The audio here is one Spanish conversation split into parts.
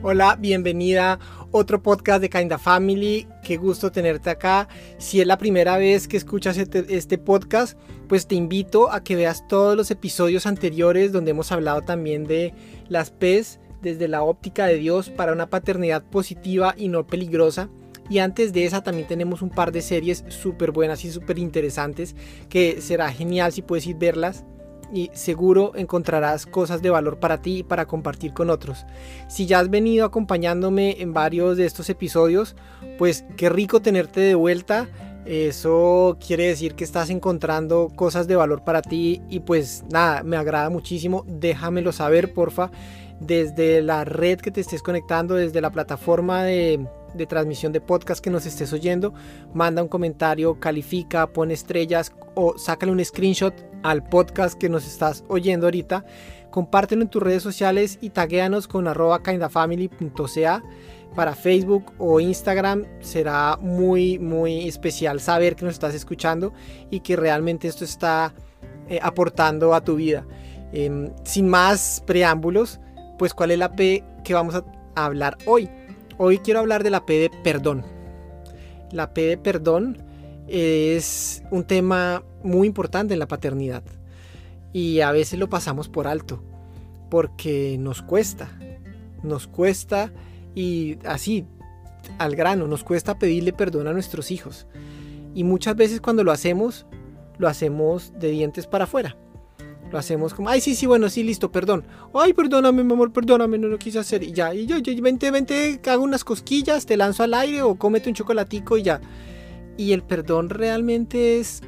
Hola, bienvenida otro podcast de Kinda Family. Qué gusto tenerte acá. Si es la primera vez que escuchas este, este, podcast, pues te invito a que veas todos los episodios anteriores donde hemos hablado también de las PES desde la óptica de Dios para una paternidad positiva y no peligrosa. Y antes de esa también tenemos un par de series súper buenas y súper interesantes que será genial si puedes ir verlas y seguro encontrarás cosas de valor para ti y para compartir con otros. Si ya has venido acompañándome en varios de estos episodios, pues qué rico tenerte de vuelta. Eso quiere decir que estás encontrando cosas de valor para ti y pues nada, me agrada muchísimo. Déjamelo saber, porfa, desde la red que te estés conectando, desde la plataforma de, de transmisión de podcast que nos estés oyendo, manda un comentario, califica, pone estrellas o sácale un screenshot al podcast que nos estás oyendo ahorita. Compártelo en tus redes sociales y taguéanos con arroba kindafamily.ca para Facebook o Instagram. Será muy, muy especial saber que nos estás escuchando y que realmente esto está eh, aportando a tu vida. Em, sin más preámbulos, pues cuál es la P que vamos a hablar hoy. Hoy quiero hablar de la P de perdón. La P de perdón es un tema muy importante en la paternidad y a veces lo pasamos por alto porque nos cuesta, nos cuesta y así al grano, nos cuesta pedirle perdón a nuestros hijos y muchas veces cuando lo hacemos, lo hacemos de dientes para afuera lo hacemos como, ay, sí, sí, bueno, sí, listo, perdón. Ay, perdóname, mi amor, perdóname, no lo quise hacer. Y ya, y yo, yo, vente, vente, hago unas cosquillas, te lanzo al aire o cómete un chocolatico y ya. Y el perdón realmente es,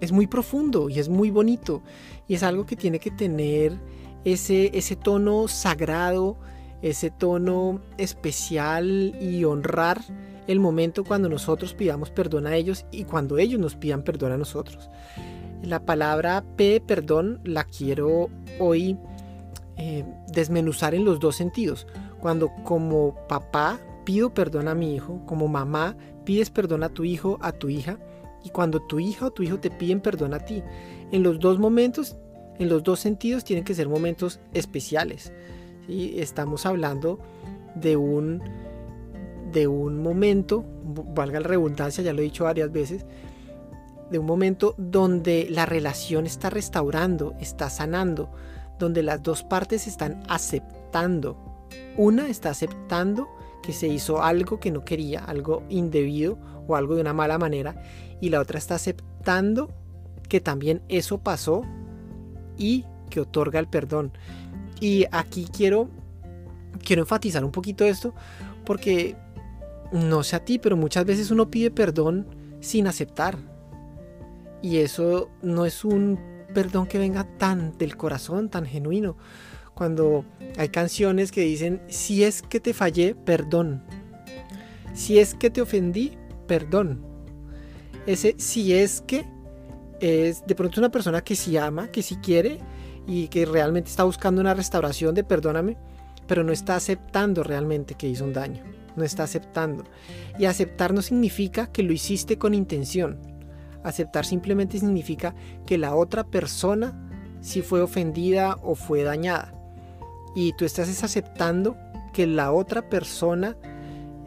es muy profundo y es muy bonito. Y es algo que tiene que tener ese, ese tono sagrado, ese tono especial y honrar el momento cuando nosotros pidamos perdón a ellos y cuando ellos nos pidan perdón a nosotros. La palabra P, perdón, la quiero hoy eh, desmenuzar en los dos sentidos. Cuando como papá pido perdón a mi hijo, como mamá pides perdón a tu hijo, a tu hija, y cuando tu hija o tu hijo te piden perdón a ti. En los dos momentos, en los dos sentidos, tienen que ser momentos especiales. y Estamos hablando de un, de un momento, valga la redundancia, ya lo he dicho varias veces, de un momento donde la relación está restaurando, está sanando, donde las dos partes están aceptando. Una está aceptando que se hizo algo que no quería, algo indebido o algo de una mala manera, y la otra está aceptando que también eso pasó y que otorga el perdón. Y aquí quiero quiero enfatizar un poquito esto porque no sé a ti, pero muchas veces uno pide perdón sin aceptar, y eso no es un perdón que venga tan del corazón, tan genuino. Cuando hay canciones que dicen, si es que te fallé, perdón. Si es que te ofendí, perdón. Ese si es que es de pronto una persona que sí ama, que sí quiere y que realmente está buscando una restauración de perdóname, pero no está aceptando realmente que hizo un daño. No está aceptando. Y aceptar no significa que lo hiciste con intención Aceptar simplemente significa que la otra persona sí fue ofendida o fue dañada. Y tú estás aceptando que la otra persona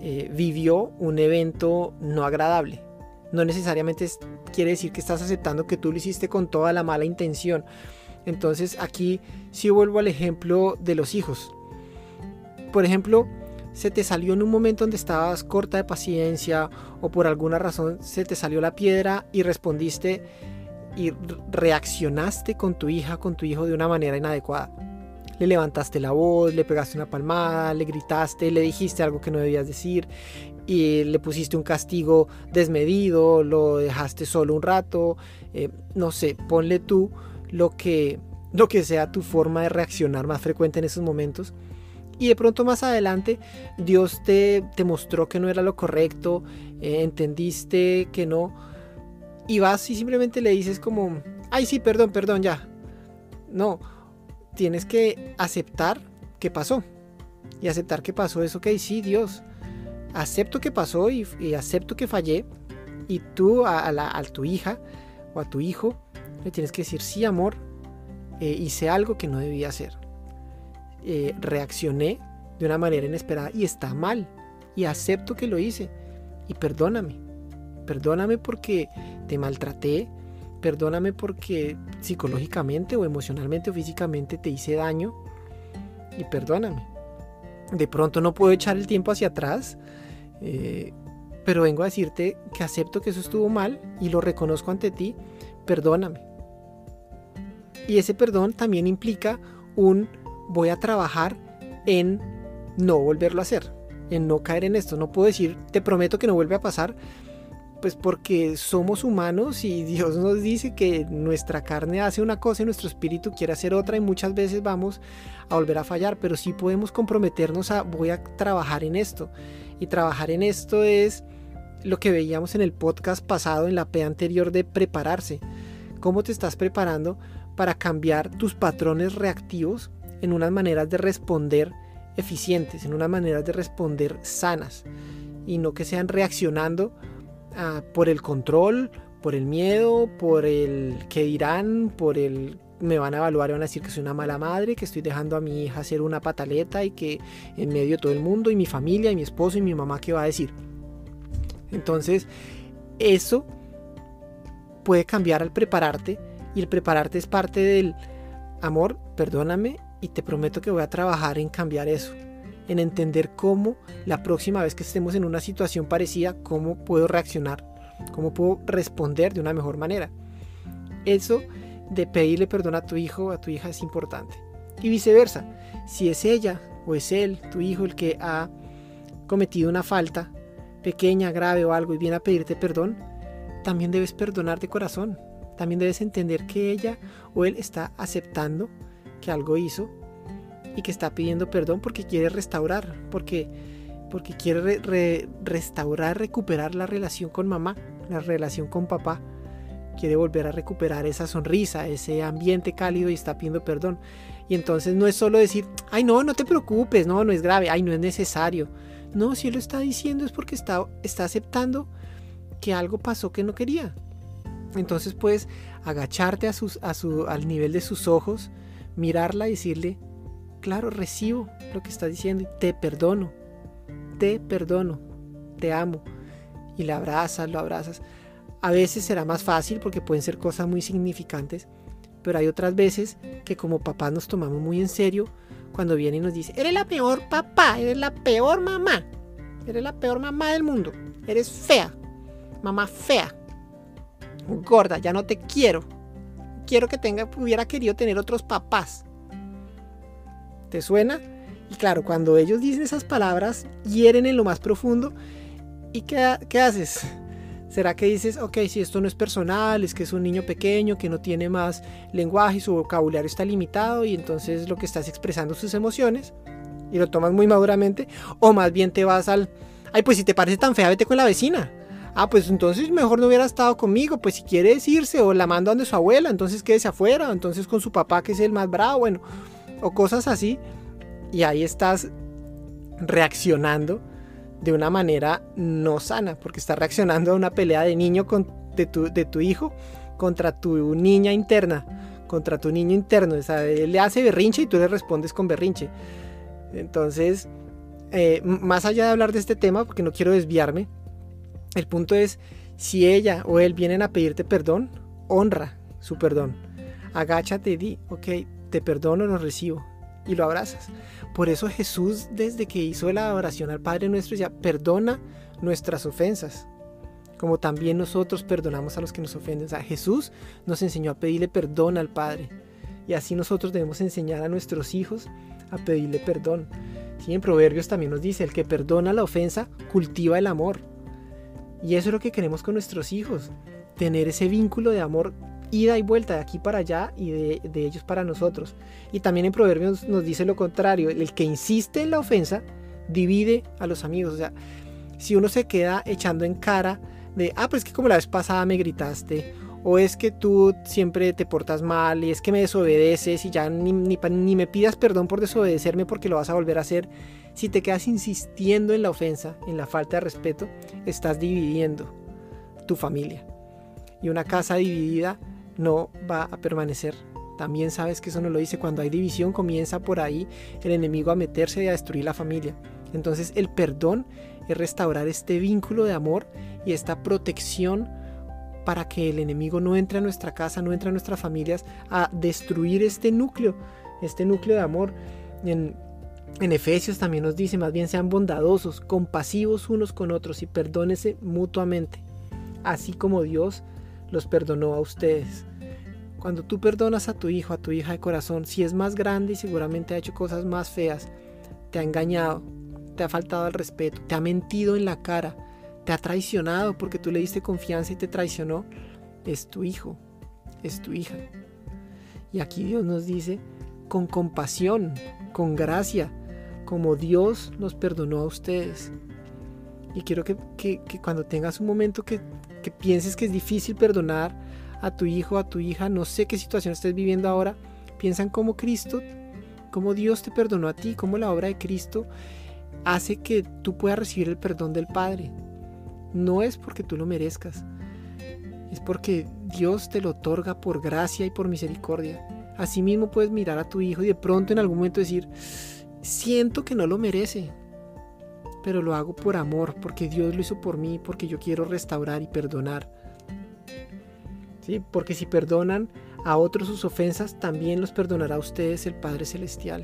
eh, vivió un evento no agradable. No necesariamente quiere decir que estás aceptando que tú lo hiciste con toda la mala intención. Entonces aquí sí vuelvo al ejemplo de los hijos. Por ejemplo, se te salió en un momento donde estabas corta de paciencia o por alguna razón se te salió la piedra y respondiste y reaccionaste con tu hija, con tu hijo de una manera inadecuada. Le levantaste la voz, le pegaste una palmada, le gritaste, le dijiste algo que no debías decir y le pusiste un castigo desmedido, lo dejaste solo un rato, eh, no sé, ponle tú lo que, lo que sea tu forma de reaccionar más frecuente en esos momentos y de pronto más adelante Dios te, te mostró que no era lo correcto, eh, entendiste que no, y vas y simplemente le dices como, ay sí, perdón, perdón, ya. No, tienes que aceptar que pasó. Y aceptar que pasó es, ok, sí, Dios, acepto que pasó y, acepto que fallé. Y tú a, la, a, tu hija o a tu hijo le tienes que decir, sí, amor, eh, hice algo que no debía hacer. Eh, reaccioné de una manera inesperada y está mal. Y acepto que lo hice. Y perdóname. Perdóname porque te maltraté. Perdóname porque psicológicamente o emocionalmente o físicamente te hice daño. Y perdóname. De pronto no puedo echar el tiempo hacia atrás. Eh, pero vengo a decirte que acepto que eso estuvo mal y lo reconozco ante ti. Perdóname. Y ese perdón también implica un voy a trabajar en no volverlo a hacer, en no caer en esto. No puedo decir, te prometo que no vuelve a pasar, pues porque somos humanos y Dios nos dice que nuestra carne hace una cosa y nuestro espíritu quiere hacer otra y muchas veces vamos a volver a fallar, pero sí podemos comprometernos a voy a trabajar en esto. Y trabajar en esto es lo que veíamos en el podcast pasado, en la P anterior de prepararse. ¿Cómo te estás preparando para cambiar tus patrones reactivos en unas maneras de responder eficientes, en unas maneras de responder sanas y no que sean reaccionando ah, por el control, por el miedo, por el que dirán, por el me van a evaluar y van a decir que soy una mala madre, que estoy dejando a mi hija hacer una pataleta y que en medio de todo el mundo y mi familia y mi esposo y mi mamá qué va a decir. Entonces, eso puede cambiar al prepararte y el prepararte es parte del amor, perdóname y te prometo que voy a trabajar en cambiar eso, en entender cómo la próxima vez que estemos en una situación parecida, cómo puedo reaccionar, cómo puedo responder de una mejor manera. Eso de pedirle perdón a tu hijo o a tu hija es importante. Y viceversa, si es ella o es él, tu hijo, el que ha cometido una falta pequeña, grave o algo y viene a pedirte perdón, también debes perdonar de corazón también debes entender que ella o él está aceptando que algo hizo y que está pidiendo perdón porque quiere restaurar, porque, porque quiere restaurar, recuperar la relación con mamá, la relación con papá. Quiere volver a recuperar esa sonrisa, ese ambiente cálido y está pidiendo perdón. Y entonces no es solo decir, ay no, no te preocupes, no, no es grave, ay no es necesario. No, si él lo está diciendo es porque está, está aceptando que algo pasó que no quería, entonces puedes agacharte a sus, a su, al nivel de sus ojos, mirarla y decirle, claro, recibo lo que está diciendo y te perdono, te perdono, te amo. Y la abrazas, lo abrazas. A veces será más fácil porque pueden ser cosas muy significantes, pero hay otras veces que como papás nos tomamos muy en serio cuando viene y nos dice, eres la peor papá, eres la peor mamá, eres la peor mamá del mundo, eres fea, mamá fea gorda, ya no te quiero. Quiero que tenga, hubiera querido tener otros papás. ¿Te suena? Y claro, cuando ellos dicen esas palabras, hieren en lo más profundo. ¿Y qué, qué haces? ¿Será que dices, ok, si esto no es personal, es que es un niño pequeño que no tiene más lenguaje y su vocabulario está limitado y entonces lo que estás expresando sus emociones y lo tomas muy maduramente? O más bien te vas al, ay, pues si te parece tan fea, vete con la vecina ah, pues entonces mejor no hubiera estado conmigo, pues si quiere irse o la mando donde su abuela, entonces quédese afuera, entonces con su papá que es el más bravo, bueno, o cosas así. Y ahí estás reaccionando de una manera no sana, porque estás reaccionando a una pelea de niño con, de, tu, de tu hijo contra tu niña interna, contra tu niño interno. Él le hace berrinche y tú le respondes con berrinche. Entonces, eh, más allá de hablar de este tema, porque no quiero desviarme, el punto es, si ella o él vienen a pedirte perdón, honra su perdón. Agáchate y di, ok, te perdono, lo recibo. Y lo abrazas. Por eso Jesús, desde que hizo la oración al Padre nuestro, ya perdona nuestras ofensas. Como también nosotros perdonamos a los que nos ofenden. O sea, Jesús nos enseñó a pedirle perdón al Padre. Y así nosotros debemos enseñar a nuestros hijos a pedirle perdón. Sí, en Proverbios también nos dice, el que perdona la ofensa cultiva el amor. Y eso es lo que queremos con nuestros hijos, tener ese vínculo de amor ida y vuelta de aquí para allá y de, ellos para nosotros. Y también en Proverbios nos dice lo contrario, el que insiste en la ofensa divide a los amigos. O sea, si uno se queda echando en cara de, ah, pues es que como la vez pasada me gritaste, o es que tú siempre te portas mal y es que me desobedeces y ya ni, ni, ni me pidas perdón por desobedecerme porque lo vas a volver a hacer si te quedas insistiendo en la ofensa, en la falta de respeto, estás dividiendo tu familia. Y una casa dividida no va a permanecer También sabes que eso no lo dice. Cuando hay división comienza por ahí el enemigo a meterse y a destruir la familia. Entonces el perdón es restaurar este vínculo de amor y esta protección para que el enemigo no entre a nuestra casa, no entre a nuestras familias a destruir este núcleo, este núcleo de amor. En, Efesios también nos dice, más bien sean bondadosos, compasivos unos con otros y perdónese mutuamente, así como Dios los perdonó a ustedes. Cuando tú perdonas a tu hijo, a tu hija de corazón, si es más grande y seguramente ha hecho cosas más feas, te ha engañado, te ha faltado al respeto, te ha mentido en la cara, te ha traicionado porque tú le diste confianza y te traicionó, es tu hijo, es tu hija. Y aquí Dios nos dice, con compasión, con gracia, como Dios nos perdonó a ustedes. Y quiero que, cuando tengas un momento que, que pienses que es difícil perdonar a tu hijo, a tu hija, no sé qué situación estés viviendo ahora, piensa en cómo Cristo, cómo Dios te perdonó a ti, cómo la obra de Cristo hace que tú puedas recibir el perdón del Padre. No es porque tú lo merezcas, es porque Dios te lo otorga por gracia y por misericordia. Asimismo puedes mirar a tu hijo y de pronto en algún momento decir, siento que no lo merece, pero lo hago por amor, porque Dios lo hizo por mí, porque yo quiero restaurar y perdonar. Porque si perdonan a otros sus ofensas, también los perdonará a ustedes el Padre Celestial.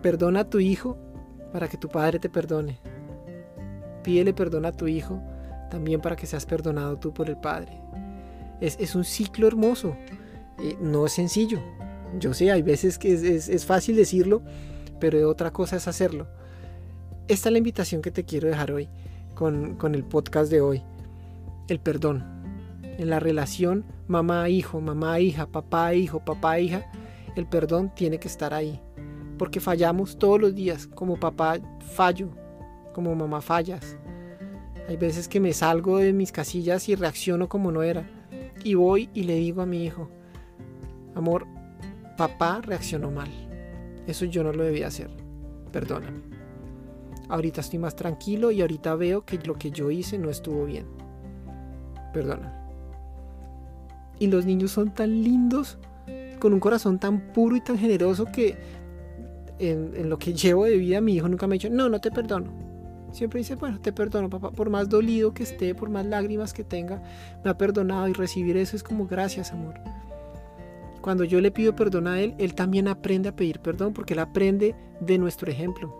Perdona a tu hijo para que tu padre te perdone. Pídele perdón a tu hijo también para que seas perdonado tú por el Padre. Es, un ciclo hermoso. Eh, no es sencillo. Yo sé, hay veces que es, fácil decirlo, pero otra cosa es hacerlo. Esta es la invitación que te quiero dejar hoy con, con el podcast de hoy. El perdón. En la relación mamá-hijo, mamá-hija, papá-hijo, papá-hija, el perdón tiene que estar ahí porque fallamos todos los días. Como papá fallo, como mamá fallas. Hay veces que me salgo de mis casillas y reacciono como no era. Y voy y le digo a mi hijo, amor, papá reaccionó mal. Eso yo no lo debía hacer. Perdóname. Ahorita estoy más tranquilo y ahorita veo que lo que yo hice no estuvo bien. Perdóname. Y los niños son tan lindos, con un corazón tan puro y tan generoso que en, lo que llevo de vida, mi hijo nunca me ha dicho, no, no te perdono. Siempre dice, bueno, te perdono, papá, por más dolido que esté, por más lágrimas que tenga, me ha perdonado y recibir eso es como gracias, amor. Cuando yo le pido perdón a él, él también aprende a pedir perdón porque él aprende de nuestro ejemplo.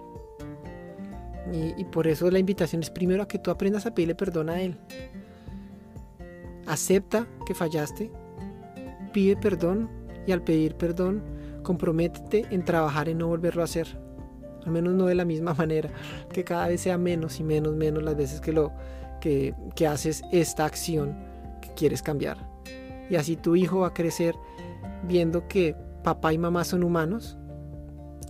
Y, y por eso la invitación es primero a que tú aprendas a pedirle perdón a él. Acepta fallaste, pide perdón y al pedir perdón, comprométete en trabajar en no volverlo a hacer. Al menos no de la misma manera, que cada vez sea menos y menos, menos las veces que, lo, que, que haces esta acción que quieres cambiar. Y así tu hijo va a crecer viendo que papá y mamá son humanos,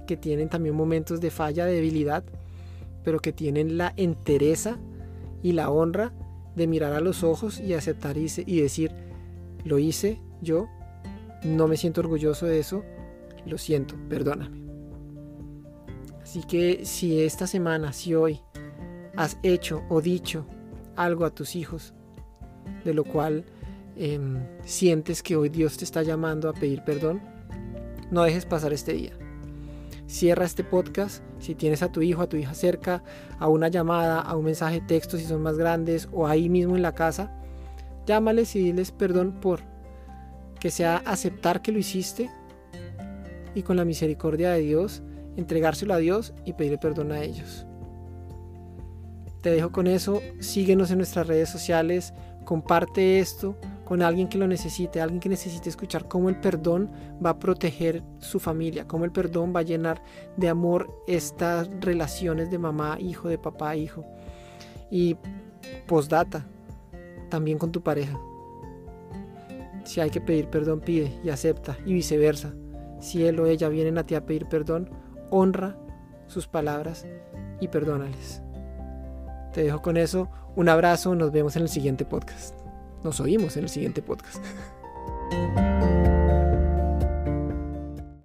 que tienen también momentos de falla, de debilidad, pero que tienen la entereza y la honra de mirar a los ojos y aceptar y, y decir, lo hice yo, no me siento orgulloso de eso, lo siento, perdóname. Así que si esta semana, si hoy has hecho o dicho algo a tus hijos, de lo cual em, sientes que hoy Dios te está llamando a pedir perdón, no dejes pasar este día. Cierra este podcast si tienes a tu hijo, a tu hija cerca, a una llamada, a un mensaje de texto si son más grandes o ahí mismo en la casa. Llámales y diles perdón por que sea aceptar que lo hiciste y con la misericordia de Dios entregárselo a Dios y pedirle perdón a ellos. Te dejo con eso, síguenos en nuestras redes sociales, comparte esto con alguien que lo necesite, alguien que necesite escuchar cómo el perdón va a proteger su familia, cómo el perdón va a llenar de amor estas relaciones de mamá, hijo, de papá, hijo. Y postdata, también con tu pareja. Si hay que pedir perdón, pide y acepta, y viceversa si él o ella vienen a ti a pedir perdón, honra sus palabras y perdónales. Te dejo con eso. Un abrazo. Nos vemos en el siguiente podcast. Nos oímos en el siguiente podcast.